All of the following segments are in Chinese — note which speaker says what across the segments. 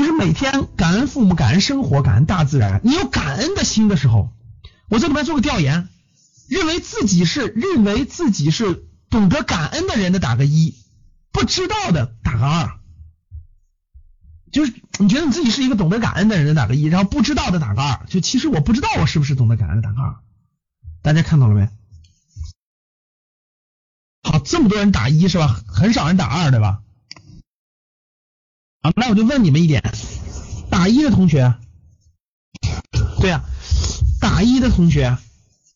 Speaker 1: 其实每天感恩父母、感恩生活、感恩大自然。你有感恩的心的时候，我在里面做个调研，认为自己是认为自己是懂得感恩的人的打个一，不知道的打个二。就是你觉得你自己是一个懂得感恩的人的打个一，然后不知道的打个二。就其实我不知道我是不是懂得感恩的打个二。大家看到了没？好，这么多人打一是吧？很少人打二对吧？我就问你们一点，打一的同学，对呀，打一的同学，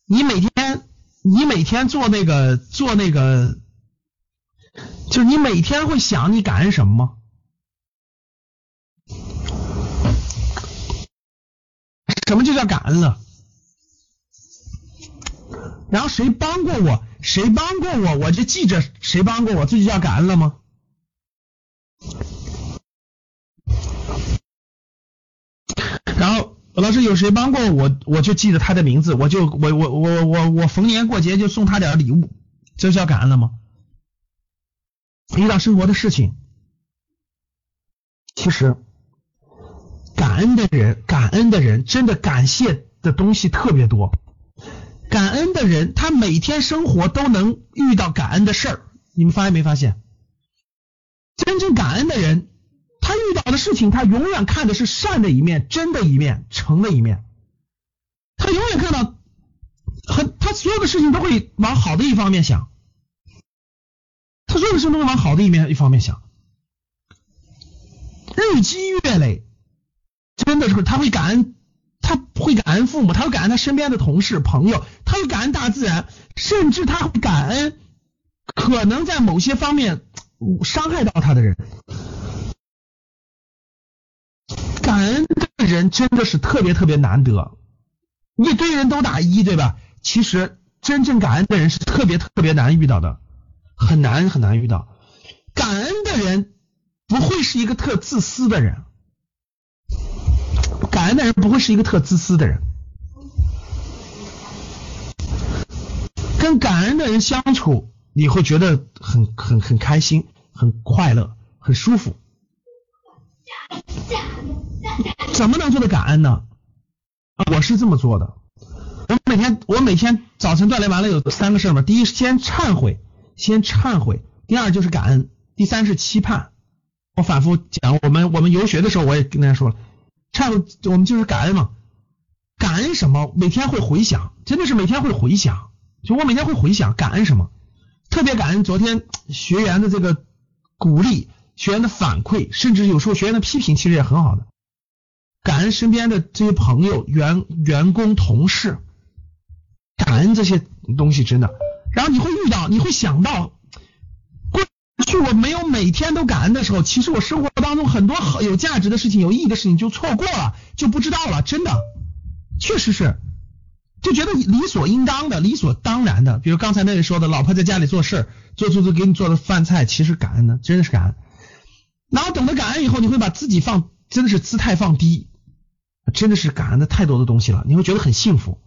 Speaker 1: 你每天你每天做那个做那个，就是你每天会想你感恩什么吗？什么就叫感恩了？然后谁帮过我，谁帮过我，我就记着谁帮过我，这就叫感恩了吗？然后老师有谁帮过我，我就记着他的名字，我就我我我我我逢年过节就送他点礼物，这叫感恩了吗？遇到生活的事情，其实感恩的人，感恩的人真的感谢的东西特别多。感恩的人，他每天生活都能遇到感恩的事儿，你们发现没发现？真正感恩的人。他遇到的事情，他永远看的是善的一面、真的一面、诚的一面。他永远看到，很他所有的事情都会往好的一方面想。他所有的事情都会往好的一面一方面想。日积月累，真的是他会感恩，他会感恩父母，他会感恩他身边的同事朋友，他会感恩大自然，甚至他会感恩可能在某些方面伤害到他的人。感恩的人真的是特别特别难得，一堆人都打一对吧？其实真正感恩的人是特别特别难遇到的，很难很难遇到。感恩的人不会是一个特自私的人，感恩的人不会是一个特自私的人。跟感恩的人相处，你会觉得很很很开心，很快乐，很舒服。怎么能做的感恩呢？我是这么做的。我每天我每天早晨锻炼完了有三个事儿嘛。第一，先忏悔，先忏悔；第二就是感恩；第三是期盼。我反复讲，我们我们游学的时候我也跟大家说了，忏悔我们就是感恩嘛。感恩什么？每天会回想，真的是每天会回想。就我每天会回想感恩什么，特别感恩昨天学员的这个鼓励。学员的反馈，甚至有时候学员的批评，其实也很好的。感恩身边的这些朋友、员员工、同事，感恩这些东西真的。然后你会遇到，你会想到，过去我没有每天都感恩的时候，其实我生活当中很多好有价值的事情、有意义的事情就错过了，就不知道了。真的，确实是，就觉得理所应当的、理所当然的。比如刚才那位说的，老婆在家里做事，做做做给你做的饭菜，其实感恩的，真的是感恩。然后懂得感恩以后，你会把自己放，真的是姿态放低，真的是感恩的太多的东西了，你会觉得很幸福。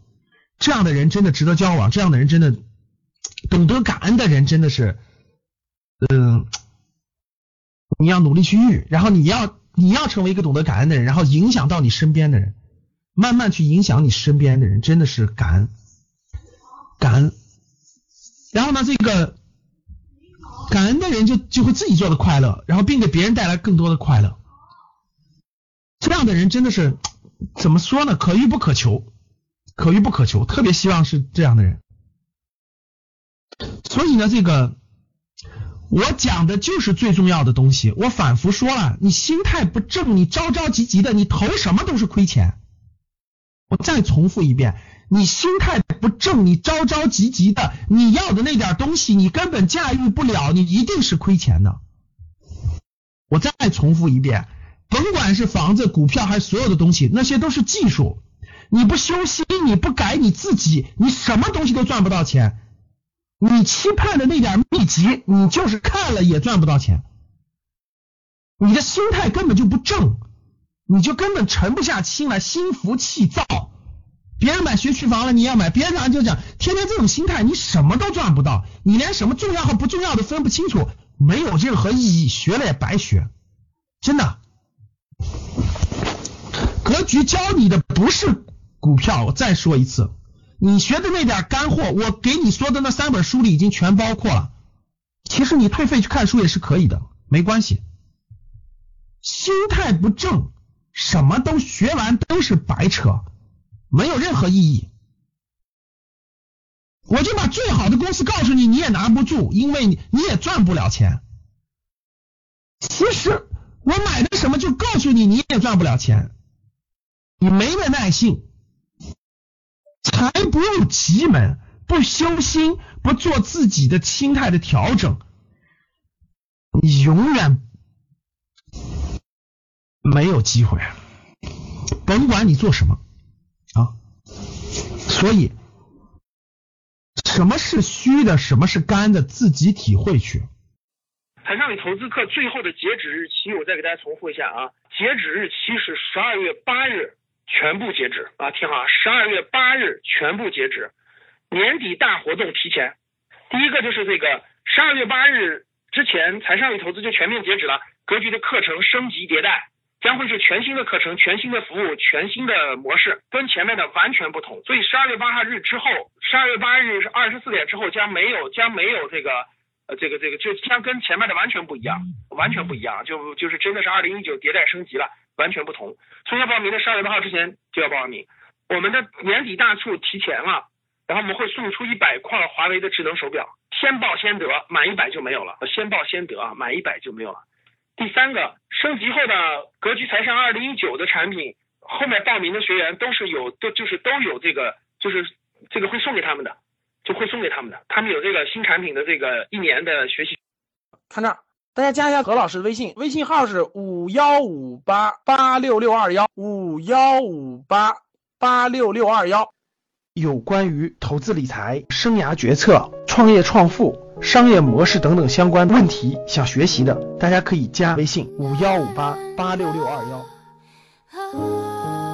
Speaker 1: 这样的人真的值得交往，这样的人真的懂得感恩的人真的是，嗯，你要努力去遇，然后你要你要成为一个懂得感恩的人，然后影响到你身边的人，慢慢去影响你身边的人，真的是感恩，感恩。然后呢，这个。感恩的人就就会自己做的快乐，然后并给别人带来更多的快乐。这样的人真的是怎么说呢？可遇不可求，可遇不可求。特别希望是这样的人。所以呢，这个我讲的就是最重要的东西。我反复说了，你心态不正，你着着急急的，你投什么都是亏钱。我再重复一遍。你心态不正，你着着急急的，你要的那点东西你根本驾驭不了，你一定是亏钱的。我再重复一遍，甭管是房子、股票还是所有的东西，那些都是技术。你不修心，你不改你自己，你什么东西都赚不到钱。你期盼的那点秘籍，你就是看了也赚不到钱。你的心态根本就不正，你就根本沉不下心来，心浮气躁。别人买学区房了，你要买；别人就讲，天天这种心态，你什么都赚不到，你连什么重要和不重要的分不清楚，没有任何意义，学了也白学，真的。格局教你的不是股票，我再说一次，你学的那点干货，我给你说的那三本书里已经全包括了。其实你退费去看书也是可以的，没关系。心态不正，什么都学完都是白扯，没有任何意义。我就把最好的公司告诉你，你也拿不住，因为你你也赚不了钱。其实我买的什么就告诉你，你也赚不了钱。你没了耐性，财不入急门，不修心，不做自己的心态的调整，你永远没有机会。甭管你做什么啊，所以什么是虚的，什么是干的，自己体会去。
Speaker 2: 财商与投资课最后的截止日期，我再给大家重复一下啊，截止日期是十二月八日。全部截止啊！听好，十二月八日全部截止，年底大活动提前。第一个就是这个十二月八日之前，财商与投资就全面截止了。格局的课程升级迭代，将会是全新的课程、全新的服务、全新的模式，跟前面的完全不同。所以十二月八号日之后，十二月八日是二十四点之后将没有将没有这个呃这个这个就将跟前面的完全不一样，完全不一样，就就是真的是二零一九迭代升级了。完全不同，所以要报名的十二月八号之前就要报名。我们的年底大促提前了，然后我们会送出一百块华为的智能手表，先报先得，满一百就没有了。先报先得啊，满一百就没有了。第三个，升级后的格局财商二零一九的产品，后面报名的学员都是有，都就是都有这个，就是这个会送给他们的，就会送给他们的，他们有这个新产品的这个一年的学习。
Speaker 3: 看这儿。大家加一下何老师的微信，微信号是五幺五八八六六二幺五幺五八八六六二幺。有关于投资理财、生涯决策、创业创富、商业模式等等相关问题，想学习的，大家可以加微信五幺五八八六六二幺。